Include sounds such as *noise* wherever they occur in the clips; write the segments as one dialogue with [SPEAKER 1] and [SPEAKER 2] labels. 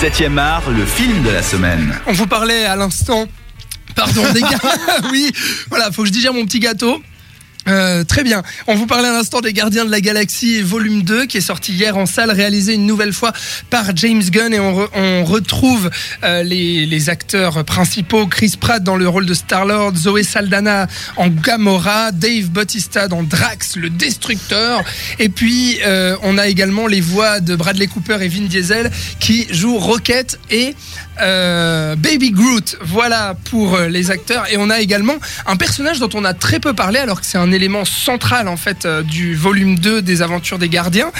[SPEAKER 1] 7e art, le film de la semaine.
[SPEAKER 2] On vous parlait à l'instant, pardon, des gars. *laughs* oui, voilà, faut que je digère mon petit gâteau. Euh, très bien. On vous parlait à l'instant des Gardiens de la Galaxie volume 2 qui est sorti hier en salle, réalisé une nouvelle fois par James Gunn. Et on, re- on retrouve euh, les, les acteurs principaux. Chris Pratt dans le rôle de Star-Lord, Zoé Saldana en Gamora, Dave Bautista dans Drax le Destructeur. Et puis euh, on a également les voix de Bradley Cooper et Vin Diesel qui jouent Rocket et euh, Baby Groot. Voilà pour euh, les acteurs et on a également un personnage dont on a très peu parlé alors que c'est un élément central en fait euh, du volume 2 des aventures des gardiens.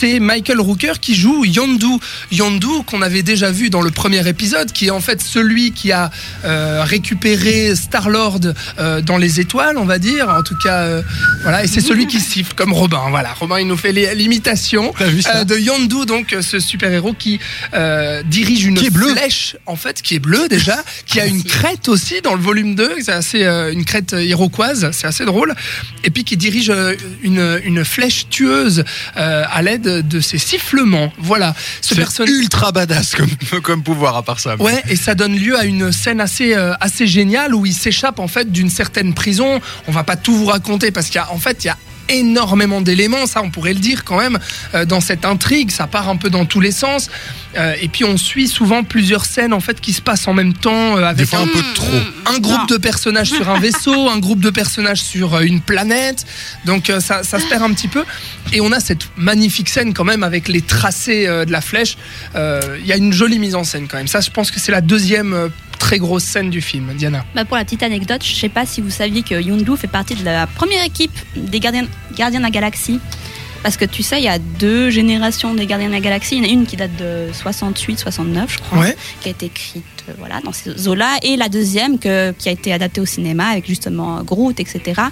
[SPEAKER 2] C'est Michael Rooker qui joue Yondu. Yondu qu'on avait déjà vu dans le premier épisode, qui est en fait celui qui a euh, récupéré Star-Lord euh, dans les étoiles, on va dire. En tout cas, euh, voilà. Et c'est celui qui *laughs* siffle, comme Robin. Voilà, Robin, il nous fait l'imitation euh, de Yondu, donc euh, ce super-héros qui euh, dirige une
[SPEAKER 3] Qui
[SPEAKER 2] flèche, en fait, qui est bleu déjà, *laughs* qui a une crête aussi dans le volume 2, c'est assez euh, une crête iroquoise, c'est assez drôle, et puis qui dirige une, une flèche tueuse euh, à l'aide de ses sifflements. Voilà, ce personnage.
[SPEAKER 3] ultra badass comme, *laughs* comme pouvoir à part ça.
[SPEAKER 2] Ouais, et ça donne lieu à une scène assez euh, assez géniale où il s'échappe en fait d'une certaine prison. On va pas tout vous raconter parce qu'il y a en fait il y a énormément d'éléments, ça on pourrait le dire quand même euh, dans cette intrigue, ça part un peu dans tous les sens. Euh, et puis on suit souvent plusieurs scènes en fait qui se passent en même temps euh, avec
[SPEAKER 3] fois un peu trop.
[SPEAKER 2] un groupe de personnages sur un vaisseau, un groupe de personnages sur euh, une planète. Donc euh, ça, ça se perd un petit peu. Et on a cette magnifique scène quand même avec les tracés euh, de la flèche. Euh, Il y a une jolie mise en scène quand même. Ça, je pense que c'est la deuxième euh, très grosse scène du film, Diana.
[SPEAKER 4] Bah, pour la petite anecdote, je sais pas si vous saviez que Yondu fait partie de la première équipe des gardiens, gardiens de la galaxie. Parce que tu sais, il y a deux générations des gardiens de la galaxie. Il y en a une qui date de 68, 69, je crois,
[SPEAKER 2] Ouais.
[SPEAKER 4] qui a été écrite euh, voilà, dans ces eaux-là. Et la deuxième que, qui a été adaptée au cinéma avec justement Groot, etc.,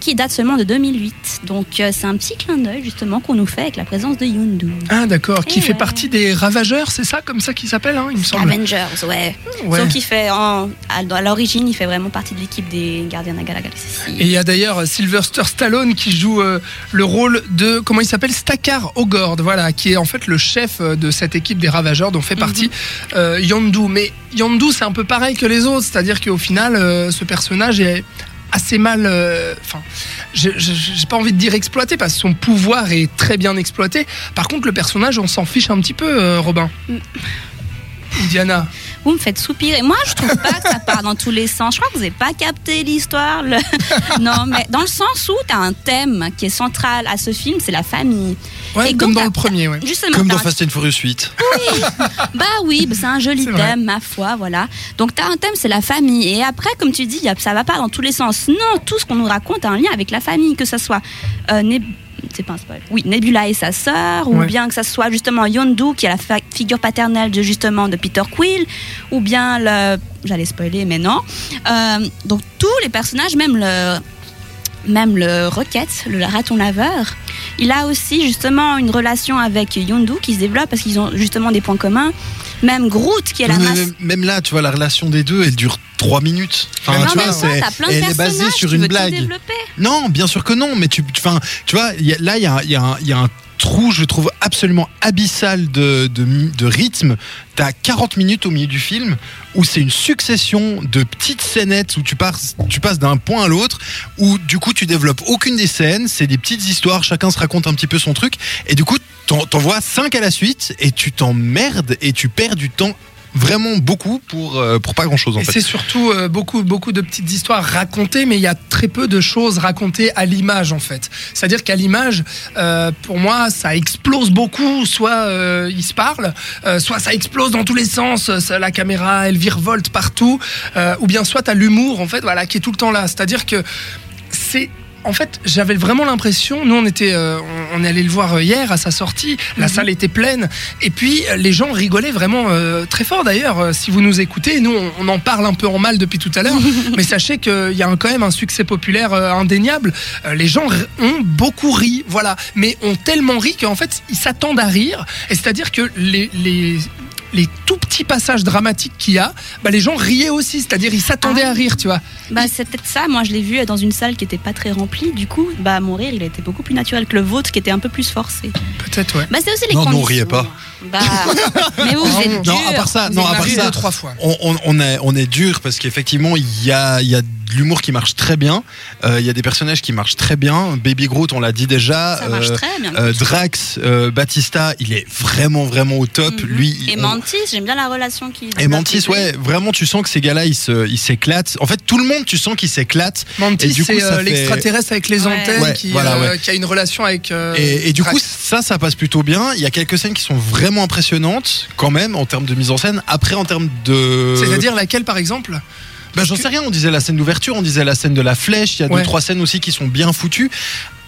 [SPEAKER 4] qui date seulement de 2008. Donc euh, c'est un petit clin d'œil justement qu'on nous fait avec la présence de Yondu.
[SPEAKER 2] Ah d'accord, qui fait partie des Ravageurs, c'est ça comme ça qu'il s'appelle, hein, il me semble.
[SPEAKER 4] Avengers, ouais.
[SPEAKER 2] Ouais.
[SPEAKER 4] Donc il fait, en, à, l'origine, il fait vraiment partie de l'équipe des gardiens de la galaxie.
[SPEAKER 2] Et il y a d'ailleurs Sylvester Stallone qui joue euh, le rôle de comment il s'appelle Stakar Ogord, voilà, qui est en fait le chef euh, de cette équipe des Ravageurs dont fait partie euh, Yondu. Mais Yondu, c'est un peu pareil que les autres, c'est-à-dire qu'au final, euh, ce personnage est assez mal. euh, Enfin, j'ai pas envie de dire exploité parce que son pouvoir est très bien exploité. Par contre, le personnage, on s'en fiche un petit peu, euh, Robin. Diana.
[SPEAKER 4] Vous me faites soupirer. Moi, je trouve pas que ça part dans tous les sens. Je crois que vous n'avez pas capté l'histoire. le- *laughs* Non, mais dans le sens où tu as un thème qui est central à ce film, c'est la famille.
[SPEAKER 2] Ouais,
[SPEAKER 4] Et
[SPEAKER 2] comme
[SPEAKER 4] donc,
[SPEAKER 2] dans le premier, ouais.
[SPEAKER 4] Justement,
[SPEAKER 3] Comme dans Fast and Furious 8.
[SPEAKER 4] Bah oui, bah c'est un joli *laughs*
[SPEAKER 2] vrai.
[SPEAKER 4] thème, ma foi, voilà. Donc tu as un thème, c'est la famille. Et après, comme tu dis, ça va pas dans tous les sens. Non, tout ce qu'on nous raconte a un lien avec la famille, que ce soit... euh, c'est pas un spoil. Oui, Nebula et sa sœur, ou
[SPEAKER 2] Ouais.
[SPEAKER 4] bien que ça soit justement Yondu, qui est la figure paternelle de justement de Peter Quill, ou bien le... J'allais spoiler, mais non. Euh, donc tous les personnages, même le... Même le Rocket, le raton laveur, il a aussi justement une relation avec Yondu qui se développe parce qu'ils ont justement des points communs. Même Groot qui est la masse.
[SPEAKER 3] même, même là, tu vois, la relation des deux, elle dure 3 minutes. Enfin,
[SPEAKER 4] non,
[SPEAKER 3] tu vois,
[SPEAKER 4] toi,
[SPEAKER 3] c'est-
[SPEAKER 4] t'as plein de
[SPEAKER 3] elle est basée sur une blague. Non, bien sûr que non, mais tu, tu, vois, là, il y a, un- trou, je trouve, absolument abyssal de, de, de rythme. T'as 40 minutes au milieu du film où c'est une succession de petites scénettes où tu passes, tu passes d'un point à l'autre, où du coup tu développes aucune des scènes, c'est des petites histoires, chacun se raconte un petit peu son truc, et du coup t'en vois 5 à la suite, et tu t'emmerdes, et tu perds du temps vraiment beaucoup pour, euh, pour pas grand chose en
[SPEAKER 2] Et
[SPEAKER 3] fait.
[SPEAKER 2] c'est surtout euh, beaucoup, beaucoup de petites histoires racontées, mais il y a très peu de choses racontées à l'image en fait. C'est-à-dire qu'à l'image, euh, pour moi, ça explose beaucoup. Soit euh, il se parle, euh, soit ça explose dans tous les sens. la caméra, elle virevolte partout, ou bien soit t'as l'humour en fait, voilà, qui est tout le temps là. C'est-à-dire que c'est en fait, j'avais vraiment l'impression, nous on était, euh, on, est allé le voir euh, hier à sa sortie, la salle était pleine, et puis euh, les gens rigolaient vraiment euh, très fort d'ailleurs. Si vous nous écoutez, nous on, on en parle un peu en mal depuis tout à l'heure, *laughs* mais sachez qu'il y a un- quand même un succès populaire euh, indéniable. Euh, les gens ont beaucoup ri, voilà, mais ont tellement ri qu'en fait ils s'attendent à rire, et c'est-à-dire que les, les les tout petits passages dramatiques qu'il y a, bah, les gens riaient aussi, c'est-à-dire ils s'attendaient
[SPEAKER 4] Ah.
[SPEAKER 2] à rire, tu vois.
[SPEAKER 4] Bah, c'est peut-être ça. Moi, je l'ai vu dans une salle qui était pas très remplie. Du coup, bah, mon rire, il était beaucoup plus naturel que le vôtre, qui était un peu plus forcé.
[SPEAKER 2] Peut-être, ouais.
[SPEAKER 4] Bah, c'est aussi les
[SPEAKER 3] Non, nous, on riait pas.
[SPEAKER 4] Bah, *laughs* mais vous, vous
[SPEAKER 2] Non,
[SPEAKER 4] êtes
[SPEAKER 3] Non,
[SPEAKER 4] dur.
[SPEAKER 3] à part ça,
[SPEAKER 4] Vous
[SPEAKER 3] non, à part ça,
[SPEAKER 2] deux, trois fois.
[SPEAKER 3] on, on, on est, on est dur parce qu'effectivement, il y a, il y a de l'humour qui marche très bien. Euh, Il y a des personnages qui marchent très bien. Baby Groot, on l'a dit déjà.
[SPEAKER 4] Ça marche
[SPEAKER 3] Euh,
[SPEAKER 4] très bien.
[SPEAKER 3] euh, Drax, euh, Batista, il est vraiment, vraiment au top.
[SPEAKER 4] Mhm.
[SPEAKER 3] Lui,
[SPEAKER 4] Et
[SPEAKER 3] on-
[SPEAKER 4] Mantis, j'aime bien la relation qui.
[SPEAKER 3] Et Mantis, ouais, vraiment, tu sens que ces gars-là, ils s'éclatent. En fait, tout le monde, tu sens qu'ils s'éclatent.
[SPEAKER 2] Mantis,
[SPEAKER 3] Et du coup,
[SPEAKER 2] c'est euh,
[SPEAKER 3] fait-
[SPEAKER 2] l'extraterrestre avec les
[SPEAKER 4] Ouais.
[SPEAKER 2] antennes
[SPEAKER 3] Ouais,
[SPEAKER 2] qui,
[SPEAKER 3] voilà,
[SPEAKER 2] euh,
[SPEAKER 3] ouais.
[SPEAKER 2] qui a une relation avec. euh,
[SPEAKER 3] Et, et du coup, ça, ça passe plutôt bien. Il y a quelques scènes qui sont vraiment impressionnantes, quand même, en termes de mise en scène. Après, en termes de.
[SPEAKER 2] C'est-à-dire laquelle, par exemple?
[SPEAKER 3] Bah, j'en sais rien, on disait la scène d'ouverture, on disait la scène de la flèche, il y a
[SPEAKER 2] Ouais.
[SPEAKER 3] deux, trois scènes aussi qui sont bien foutues.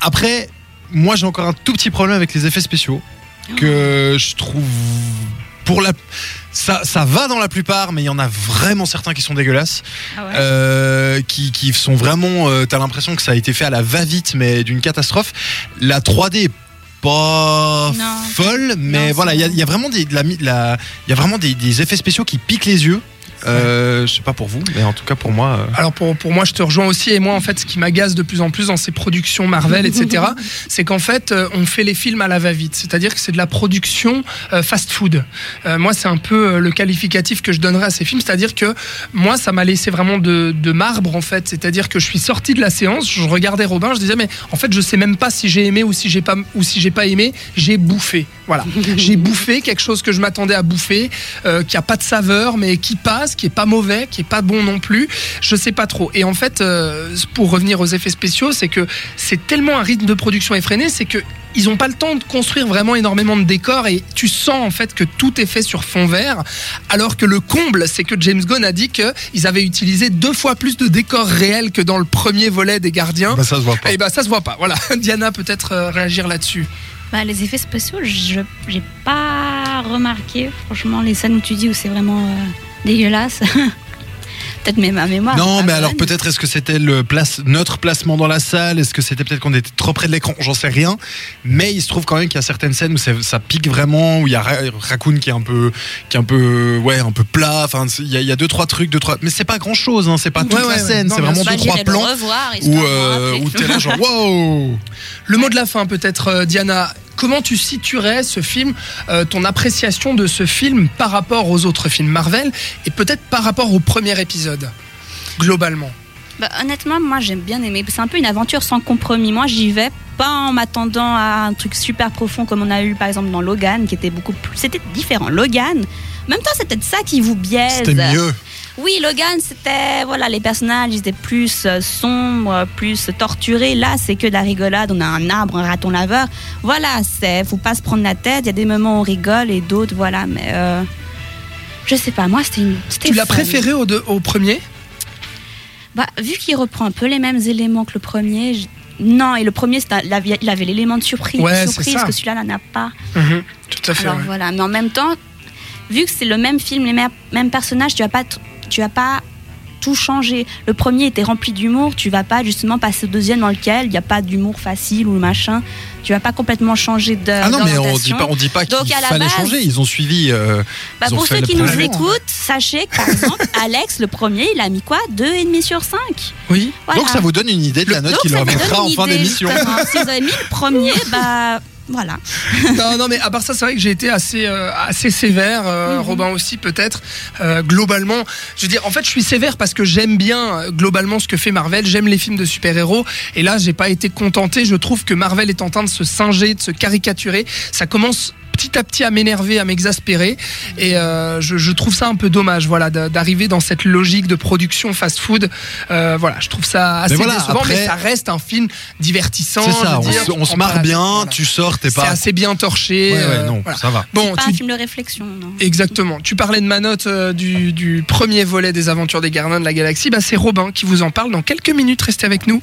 [SPEAKER 3] Après, moi j'ai encore un tout petit problème avec les effets spéciaux, que je trouve. Pour la. Ça, ça va dans la plupart, mais il y en a vraiment certains qui sont dégueulasses,
[SPEAKER 4] Ah ouais.
[SPEAKER 3] euh, qui, qui sont vraiment. euh, T'as l'impression que ça a été fait à la va-vite, mais d'une catastrophe. La 3D est pas
[SPEAKER 4] Non.
[SPEAKER 3] folle, mais
[SPEAKER 4] Non,
[SPEAKER 3] voilà, il y, a- y vraiment des, de la, de y a vraiment des, des effets spéciaux qui piquent les yeux. Euh, je sais pas pour vous, mais en tout cas pour moi. euh,
[SPEAKER 2] Alors pour, pour moi, je te rejoins aussi. Et moi, en fait, ce qui m'agace de plus en plus dans ces productions Marvel, etc., *laughs* c'est qu'en fait, euh, on fait les films à la va-vite. C'est-à-dire que c'est de la production euh, fast-food. Euh, moi, c'est un peu le qualificatif que je donnerais à ces films. C'est-à-dire que moi, ça m'a laissé vraiment de, de marbre, en fait. C'est-à-dire que je suis sorti de la séance, je regardais Robin, je disais, mais en fait, je sais même pas si j'ai aimé ou si j'ai pas, ou si j'ai pas aimé. J'ai bouffé. Voilà. *laughs* j'ai bouffé quelque chose que je m'attendais à bouffer, euh, qui a pas de saveur, mais qui passe, qui est pas mauvais, qui est pas bon non plus. Je sais pas trop. Et en fait, euh, pour revenir aux effets spéciaux, c'est que c'est tellement un rythme de production effréné, c'est que ils ont pas le temps de construire vraiment énormément de décors et tu sens en fait que tout est fait sur fond vert. Alors que le comble, c'est que James Gunn a dit qu'ils avaient utilisé deux fois plus de décors réels que dans le premier volet des Gardiens.
[SPEAKER 3] bah, ça se voit pas.
[SPEAKER 2] Et bah ça se voit pas. Voilà, *laughs* Diana peut-être euh, réagir là-dessus.
[SPEAKER 4] Bah, les effets spéciaux, je j'ai pas remarqué. Franchement, les scènes où tu dis où c'est vraiment euh, dégueulasse. *laughs* peut-être même ma mémoire.
[SPEAKER 3] Non, mais alors peut-être est-ce que c'était le place, notre placement dans la salle? Est-ce que c'était peut-être qu'on était trop près de l'écran? J'en sais rien. Mais il se trouve quand même qu'il y a certaines scènes où ça, ça pique vraiment, où il y a Ra- Raccoon qui est un peu, qui est un peu, ouais, un peu plat. Enfin, il y, a- il y a deux trois trucs, deux trois. Mais c'est pas grand-chose. Hein, c'est pas toute
[SPEAKER 2] Ouais,
[SPEAKER 3] la
[SPEAKER 2] ouais,
[SPEAKER 3] scène. c'est vraiment deux trois plans
[SPEAKER 4] revoir,
[SPEAKER 3] où, euh, où t'es là genre *laughs* wow.
[SPEAKER 2] Le mot de la fin peut-être, euh, Diana. Comment tu situerais ce film, euh, ton appréciation de ce film par rapport aux autres films Marvel et peut-être par rapport au premier épisode, globalement?
[SPEAKER 4] Bah, honnêtement, moi j'aime bien aimer. C'est un peu une aventure sans compromis. Moi j'y vais pas en m'attendant à un truc super profond comme on a eu par exemple dans Logan, qui était beaucoup plus. C'était différent. Logan, en même temps, c'est peut-être ça qui vous biaise.
[SPEAKER 3] C'était mieux.
[SPEAKER 4] Oui, Logan, c'était. Voilà, les personnages, ils étaient plus euh, sombres, plus torturés. Là, c'est que de la rigolade. On a un arbre, un raton laveur. Voilà, c'est. Faut pas se prendre la tête. Il y a des moments où on rigole et d'autres, voilà. Mais. euh, je sais pas, moi, c'était une.
[SPEAKER 2] Tu l'as préféré au, au premier?
[SPEAKER 4] Bah, vu qu'il reprend un peu les mêmes éléments que le premier, je- non, et le premier, il avait il avait l'élément de surprise,
[SPEAKER 2] Ouais,
[SPEAKER 4] surprise que celui-là n'en a pas.
[SPEAKER 2] Mhm, Tout à fait.
[SPEAKER 4] Alors
[SPEAKER 2] ouais.
[SPEAKER 4] voilà, mais en même temps, vu que c'est le même film, les mêmes, personnages, tu vas pas, tu vas pas tout changer. Le premier était rempli d'humour, tu vas pas justement passer au deuxième dans lequel il n'y a pas d'humour facile ou machin. Tu vas pas complètement changer de.
[SPEAKER 3] Ah non, mais on dit pas, on dit pas qu'il fallait
[SPEAKER 4] base-
[SPEAKER 3] changer. Ils ont suivi. euh,
[SPEAKER 4] Bah,
[SPEAKER 3] ils ont
[SPEAKER 4] pour ceux qui nous écoutent, sachez que par exemple, *laughs* Alex, le premier, il a mis quoi? 2,5 sur 5
[SPEAKER 2] Oui.
[SPEAKER 3] Donc ça vous donne une idée de la note qu'il leur mettra en fin d'émission.
[SPEAKER 4] Si vous avez mis le premier, *laughs* bah voilà. *laughs*
[SPEAKER 2] non, non, mais à part ça, c'est vrai que j'ai été assez, euh, assez sévère, euh,
[SPEAKER 4] Mhm.
[SPEAKER 2] Robin aussi peut-être. Euh, globalement, je veux dire, en fait, je suis sévère parce que j'aime bien globalement ce que fait Marvel. J'aime les films de super-héros, et là, j'ai pas été contenté. Je trouve que Marvel est en train de se singer, de se caricaturer. Ça commence petit à petit à m'énerver, à m'exaspérer, et euh, je, je trouve ça un peu dommage, voilà, d'a- d'arriver dans cette logique de production fast-food. Euh, voilà, je trouve ça assez
[SPEAKER 3] voilà,
[SPEAKER 2] décevant,
[SPEAKER 3] après-
[SPEAKER 2] mais ça reste un film divertissant.
[SPEAKER 3] C'est ça,
[SPEAKER 2] je veux
[SPEAKER 3] on,
[SPEAKER 2] dire,
[SPEAKER 3] se- on marre bien,
[SPEAKER 2] voilà.
[SPEAKER 3] tu sors, t'es
[SPEAKER 2] C'est
[SPEAKER 3] pas.
[SPEAKER 2] assez bien torché.
[SPEAKER 3] Ouais, ouais,
[SPEAKER 2] euh,
[SPEAKER 3] non,
[SPEAKER 2] voilà.
[SPEAKER 3] ça va.
[SPEAKER 2] Bon,
[SPEAKER 4] Pas
[SPEAKER 2] tu-
[SPEAKER 4] un film de réflexion, non.
[SPEAKER 2] exactement. Tu parlais de ma note euh, du, du premier volet des Aventures des Gardiens de la Galaxie. Bah, c'est Robin qui vous en parle dans quelques minutes. Restez avec nous.